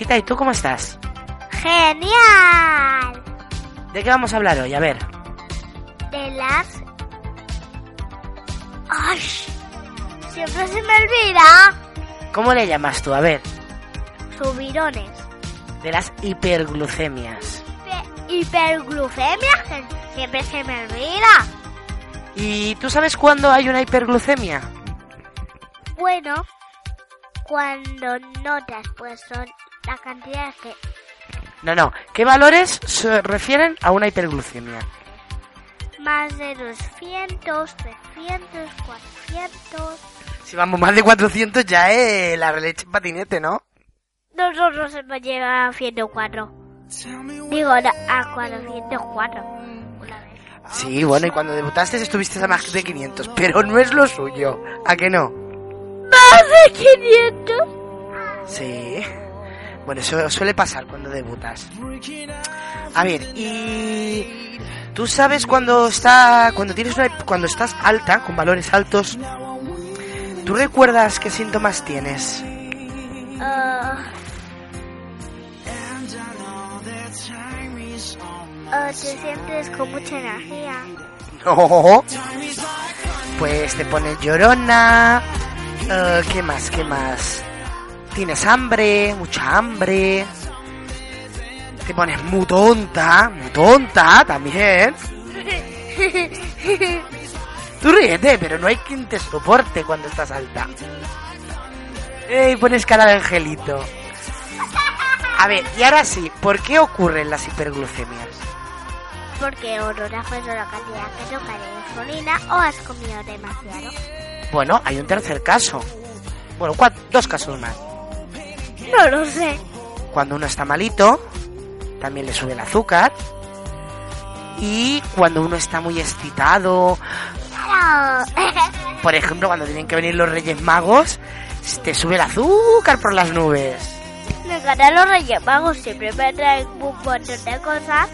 Princesita, ¿y tú cómo estás? Genial. ¿De qué vamos a hablar hoy? A ver. De las... ¡Ay! Siempre se me olvida. ¿Cómo le llamas tú? A ver. Subirones. De las hiperglucemias. Hipe- Hiperglucemia, siempre se me olvida. ¿Y tú sabes cuándo hay una hiperglucemia? Bueno, cuando notas, pues son la cantidad que... No, no. ¿Qué valores se refieren a una hiperglucemia? Más de 200, 300, 400... Si vamos más de 400 ya es la leche en patinete, ¿no? Nosotros hemos llegado a 104. Digo, a a 404. Una vez. Sí, bueno, y cuando debutaste estuviste a más de 500, pero no es lo suyo. ¿A que no? ¡Más de 500! Sí. Bueno, eso suele pasar cuando debutas. A ver, y tú sabes cuando está cuando tienes una, cuando estás alta con valores altos, ¿tú recuerdas qué síntomas tienes? Ah. Ah, te sientes con mucha energía. Pues te pones llorona. eh, ¿Qué más? ¿Qué más? Tienes hambre, mucha hambre. Te pones muy tonta, muy tonta también. Tú ríete, pero no hay quien te soporte cuando estás alta. Y pones cara de angelito. A ver, y ahora sí, ¿por qué ocurren las hiperglucemias? Porque o no has puesto la cantidad que toca de insulina o has comido demasiado. Bueno, hay un tercer caso. Bueno, dos casos más. No lo sé. Cuando uno está malito, también le sube el azúcar. Y cuando uno está muy excitado, por ejemplo, cuando tienen que venir los Reyes Magos, te sube el azúcar por las nubes. Me encantan los Reyes Magos, siempre me traen un montón de cosas.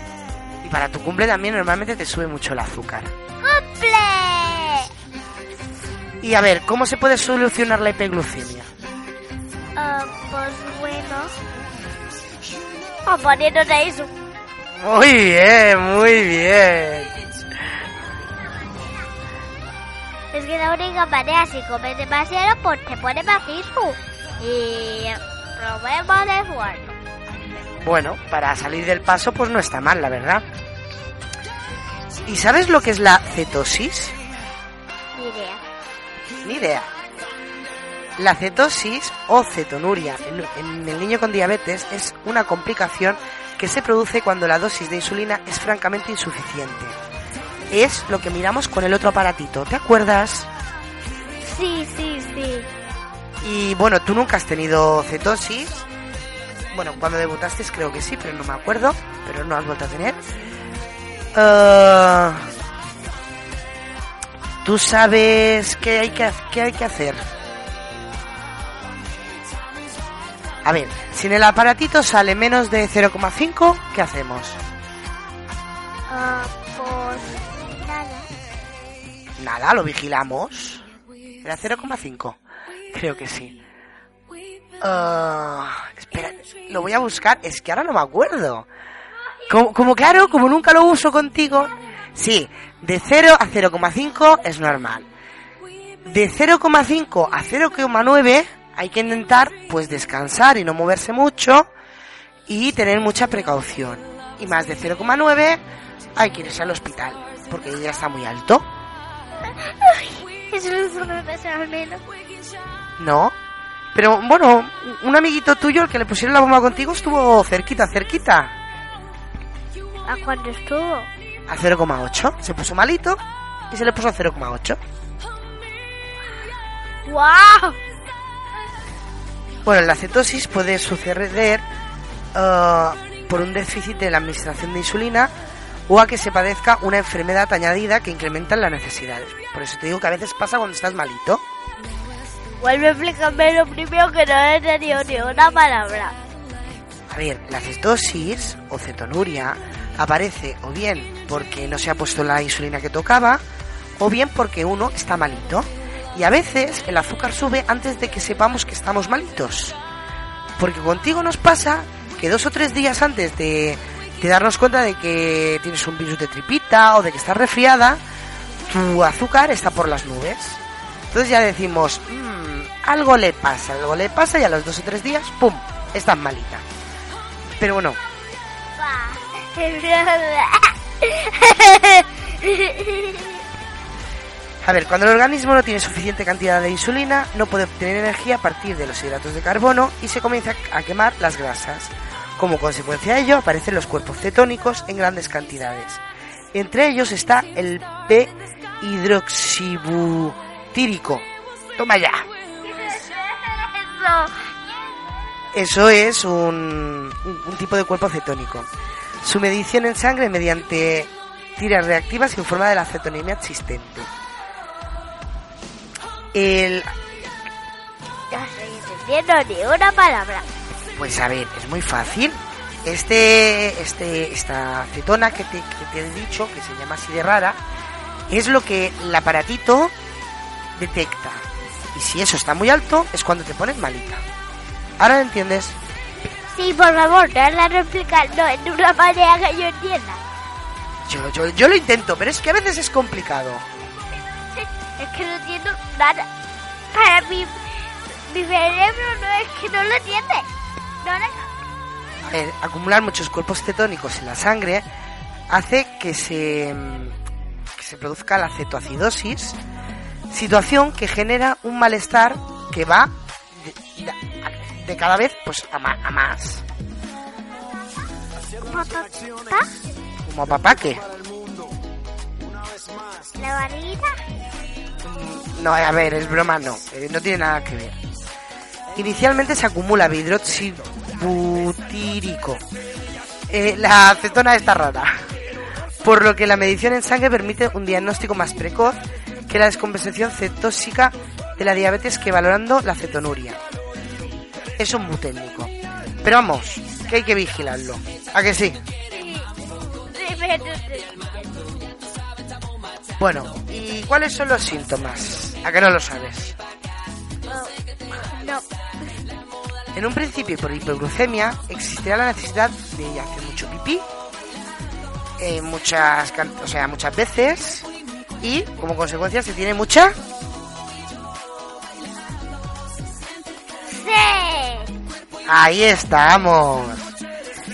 Y para tu cumple también normalmente te sube mucho el azúcar. ¡Cumple! Y a ver, ¿cómo se puede solucionar la hiperglucemia? Ah, pues bueno. O poniéndote eso. Muy bien, muy bien. Es que la única manera, si comes demasiado, pues te pone macizo. Y problema de sueldo. Bueno, para salir del paso pues no está mal, la verdad. ¿Y sabes lo que es la cetosis? Ni idea. Ni idea. La cetosis o cetonuria en, el niño con diabetes es una complicación que se produce cuando la dosis de insulina es francamente insuficiente. Es lo que miramos con el otro aparatito, ¿te acuerdas? Sí, sí, sí. Y bueno, tú nunca has tenido cetosis. Bueno, cuando debutaste creo que sí, pero no me acuerdo. Pero no has vuelto a tener. Ah, ¿Tú sabes qué hay que, qué hay que hacer? A ver, si en el aparatito sale menos de 0,5, ¿qué hacemos? Ah, pues nada. Nada, lo vigilamos. ¿Era 0,5? Creo que sí. Ah, espera, lo voy a buscar. Es que ahora no me acuerdo. Como, como claro, como nunca lo uso contigo. Sí, de 0 a 0,5 es normal. De 0,5 a 0,9 hay que intentar pues descansar y no moverse mucho y tener mucha precaución. Y más de 0,9 hay que irse al hospital porque ya está muy alto. Eso es lo que pasa al menos. No. Pero bueno, un amiguito tuyo, el que le pusieron la bomba contigo, estuvo cerquita, cerquita. ¿A cuándo estuvo? A 0,8. Se puso malito y se le puso a 0,8. ¡Wow! Bueno, la cetosis puede suceder eh, por un déficit de la administración de insulina o a que se padezca una enfermedad añadida que incrementa las necesidades. Por eso te digo que a veces pasa cuando estás malito. Vuelve a explicarme lo primero que no he entendido ni una palabra. A ver, la cetosis o cetonuria aparece o bien porque no se ha puesto la insulina que tocaba o bien porque uno está malito. Y a veces el azúcar sube antes de que sepamos que estamos malitos. Porque contigo nos pasa que dos o tres días antes de, darnos cuenta de que tienes un virus de tripita o de que estás resfriada, tu azúcar está por las nubes. Entonces ya decimos, "Mm, algo le pasa, algo le pasa y a los dos o tres días, ¡pum!, estás malita. Pero bueno, a ver, cuando el organismo no tiene suficiente cantidad de insulina, no puede obtener energía a partir de los hidratos de carbono y se comienza a quemar las grasas. Como consecuencia de ello, aparecen los cuerpos cetónicos en grandes cantidades. Entre ellos está el P-hidroxibutírico. Toma ya. Eso es un, tipo de cuerpo cetónico. Su medición en sangre mediante tiras reactivas informa de la cetonemia existente. El, No estoy entendiendo ni una palabra. pues a ver, es muy fácil. Este, este, esta cetona que te, que te he dicho, que se llama así de rara, es lo que el aparatito detecta. Y si eso está muy alto, es cuando te pones malita. ¿Ahora lo entiendes? Sí, por favor, no la explicando en una manera que yo entienda. Yo, yo, yo lo intento, pero es que a veces es complicado. Es que no entiendo nada. Para mí, mi cerebro no es que no lo entiende. No, no. A ver, acumular muchos cuerpos cetónicos en la sangre hace que se, que se produzca la cetoacidosis, situación que genera un malestar que va de, de- de cada vez pues a, ma- a más. ¿Papá? Como a papá que... ¿La barriguita? No, a ver, es broma, no. eh, no tiene nada que ver. Inicialmente se acumula hidroxibutírico. Eh, la acetona está rara. Por lo que la medición en sangre permite un diagnóstico más precoz que la descompensación cetóxica de la diabetes que valorando la cetonuria. Eso es muy técnico. Pero vamos, que hay que vigilarlo. ¿A que sí? Bueno, ¿y cuáles son los síntomas? ¿A que no lo sabes? No. En un principio, por hipoglucemia, existirá la necesidad de hacer mucho pipí, eh, muchas, o sea, muchas veces, y como consecuencia se tiene mucha. Sí. Ahí estamos.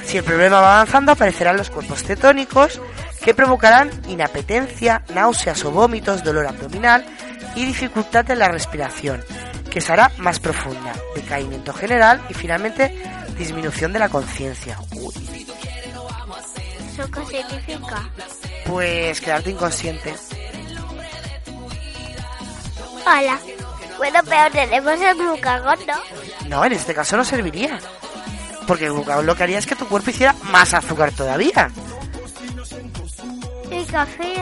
Si el problema va avanzando, aparecerán los cuerpos cetónicos que provocarán inapetencia, náuseas o vómitos, dolor abdominal y dificultad en la respiración, que será más profunda, decaimiento general y finalmente disminución de la conciencia. ¿Eso qué significa? Pues quedarte inconsciente. Hola. Bueno, pero tenemos el glucagón, ¿no? No, en este caso no serviría. Porque el glucagón lo que haría es que tu cuerpo hiciera más azúcar todavía. Café.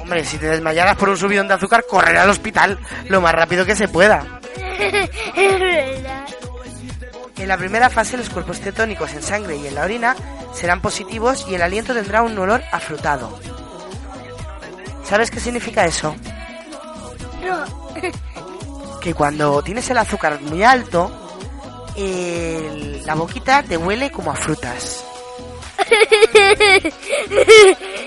Hombre, si te desmayaras por un subidón de azúcar, correr al hospital lo más rápido que se pueda. es verdad. En la primera fase, los cuerpos cetónicos en sangre y en la orina serán positivos y el aliento tendrá un olor afrutado. ¿Sabes qué significa eso? No. Que cuando tienes el azúcar muy alto, el- la boquita te huele como a frutas.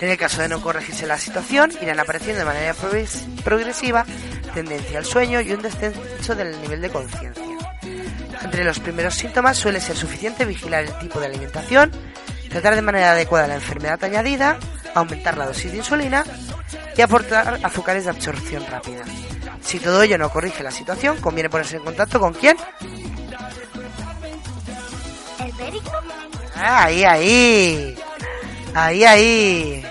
En el caso de no corregirse la situación, irán apareciendo de manera progres- progresiva tendencia al sueño y un descenso del nivel de conciencia. Entre los primeros síntomas suele ser suficiente vigilar el tipo de alimentación, tratar de manera adecuada la enfermedad añadida, aumentar la dosis de insulina y aportar azúcares de absorción rápida. Si todo ello no corrige la situación, conviene ponerse en contacto con quién? ¿El médico? Ah, ahí, ahí. Ahí, ahí.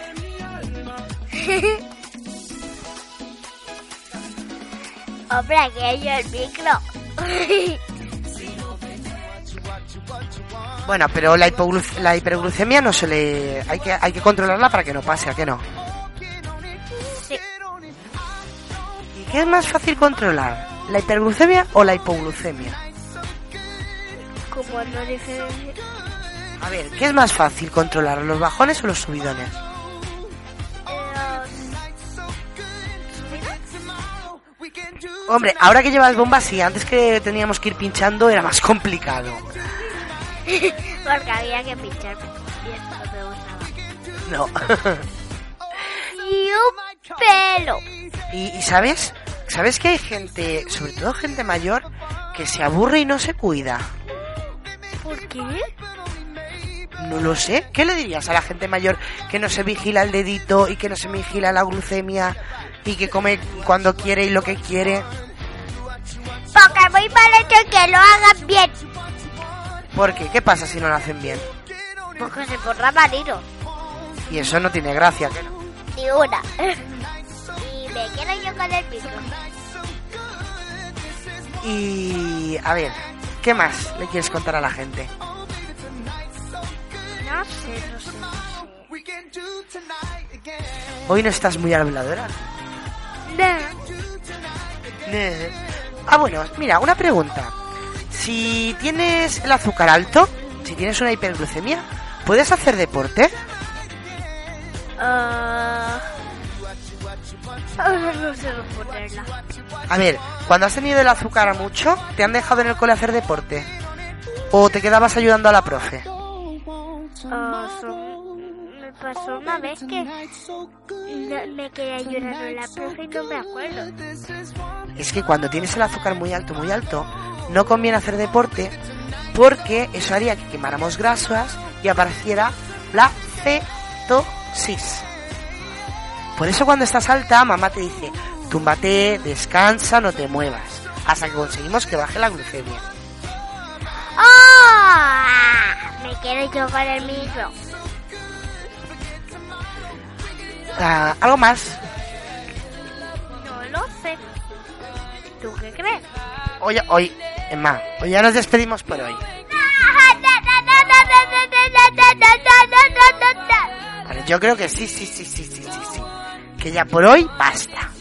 Hombre, aquí hay el micro. Bueno, pero la, la hiperglucemia no se le... Hay que, hay que controlarla para que no pase, ¿a qué no? sí. ¿Y qué es más fácil controlar? ¿La hiperglucemia o la hipoglucemia? Como no diferencia. A ver, ¿qué es más fácil controlar? ¿Los bajones o los subidones? Hombre, ahora que llevas bombas, sí, antes que teníamos que ir pinchando era más complicado. Porque había que pinchar. No. Y un pelo. ¿Y, y sabes? ¿Sabes que hay gente, sobre todo gente mayor, que se aburre y no se cuida? ¿Por qué? No lo sé. ¿Qué le dirías a la gente mayor que no se vigila el dedito y que no se vigila la glucemia y que come cuando quiere y lo que quiere? Porque muy mal hecho que lo hagan bien. ¿Por qué? ¿Qué pasa si no lo hacen bien? Porque se pondrá marino. Y eso no tiene gracia. ¿qué no? Ni una. Y me quedo yo con el micro. Y a ver, ¿qué más le quieres contar a la gente? No sé, no sé, no sé. Hoy no estás muy habladora. No. Ne. Ah, bueno, mira, una pregunta. Si tienes el azúcar alto, si tienes una hiperglucemia, ¿puedes hacer deporte? Ah. No ponerla. A ver, cuando has tenido el azúcar mucho, ¿te han dejado en el cole hacer deporte? ¿O te quedabas ayudando a la profe? Son- Me pasó una vez que no- me quedé llorando en la profe y no me acuerdo. Es que cuando tienes el azúcar muy alto, muy alto, no conviene hacer deporte porque eso haría que quemáramos grasas y apareciera la cetosis. Por eso cuando estás alta, mamá te dice, túmbate, descansa, no te muevas, hasta que conseguimos que baje la glucemia. ¡Oh! Me quedo yo con el micro. Ah, ¿Algo más? No lo sé. ¿Tú qué crees? Hoy, hoy, Emma, hoy ya nos despedimos por hoy. Yo creo que sí, sí, sí, sí, sí, sí, sí. Que ya por hoy basta.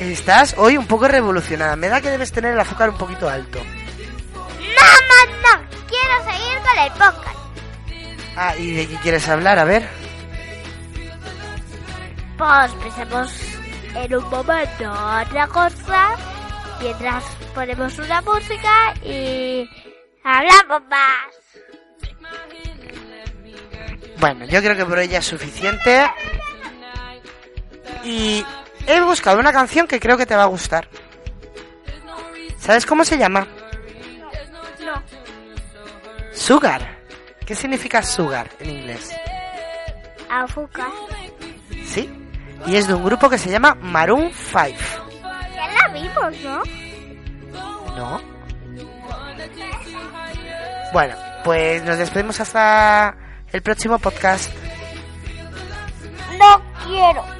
Estás hoy un poco revolucionada. Me da que debes tener el azúcar un poquito alto. ¡No, no, no! Quiero seguir con el podcast. Ah, ¿y de qué quieres hablar? A ver. Pues pensemos en un momento otra cosa mientras ponemos una música y hablamos más. Bueno, yo creo que por hoy ya es suficiente. Y he buscado una canción que creo que te va a gustar. ¿Sabes cómo se llama? No. Sugar. ¿Qué significa sugar en inglés? Azúcar. ¿Sí? Y es de un grupo que se llama Maroon 5. Ya la vimos, ¿no? ¿No? Bueno, pues nos despedimos hasta el próximo podcast. No quiero.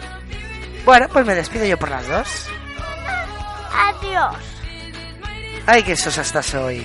Bueno, pues me despido yo por las dos. Adiós. Ay, qué sosa estás hoy.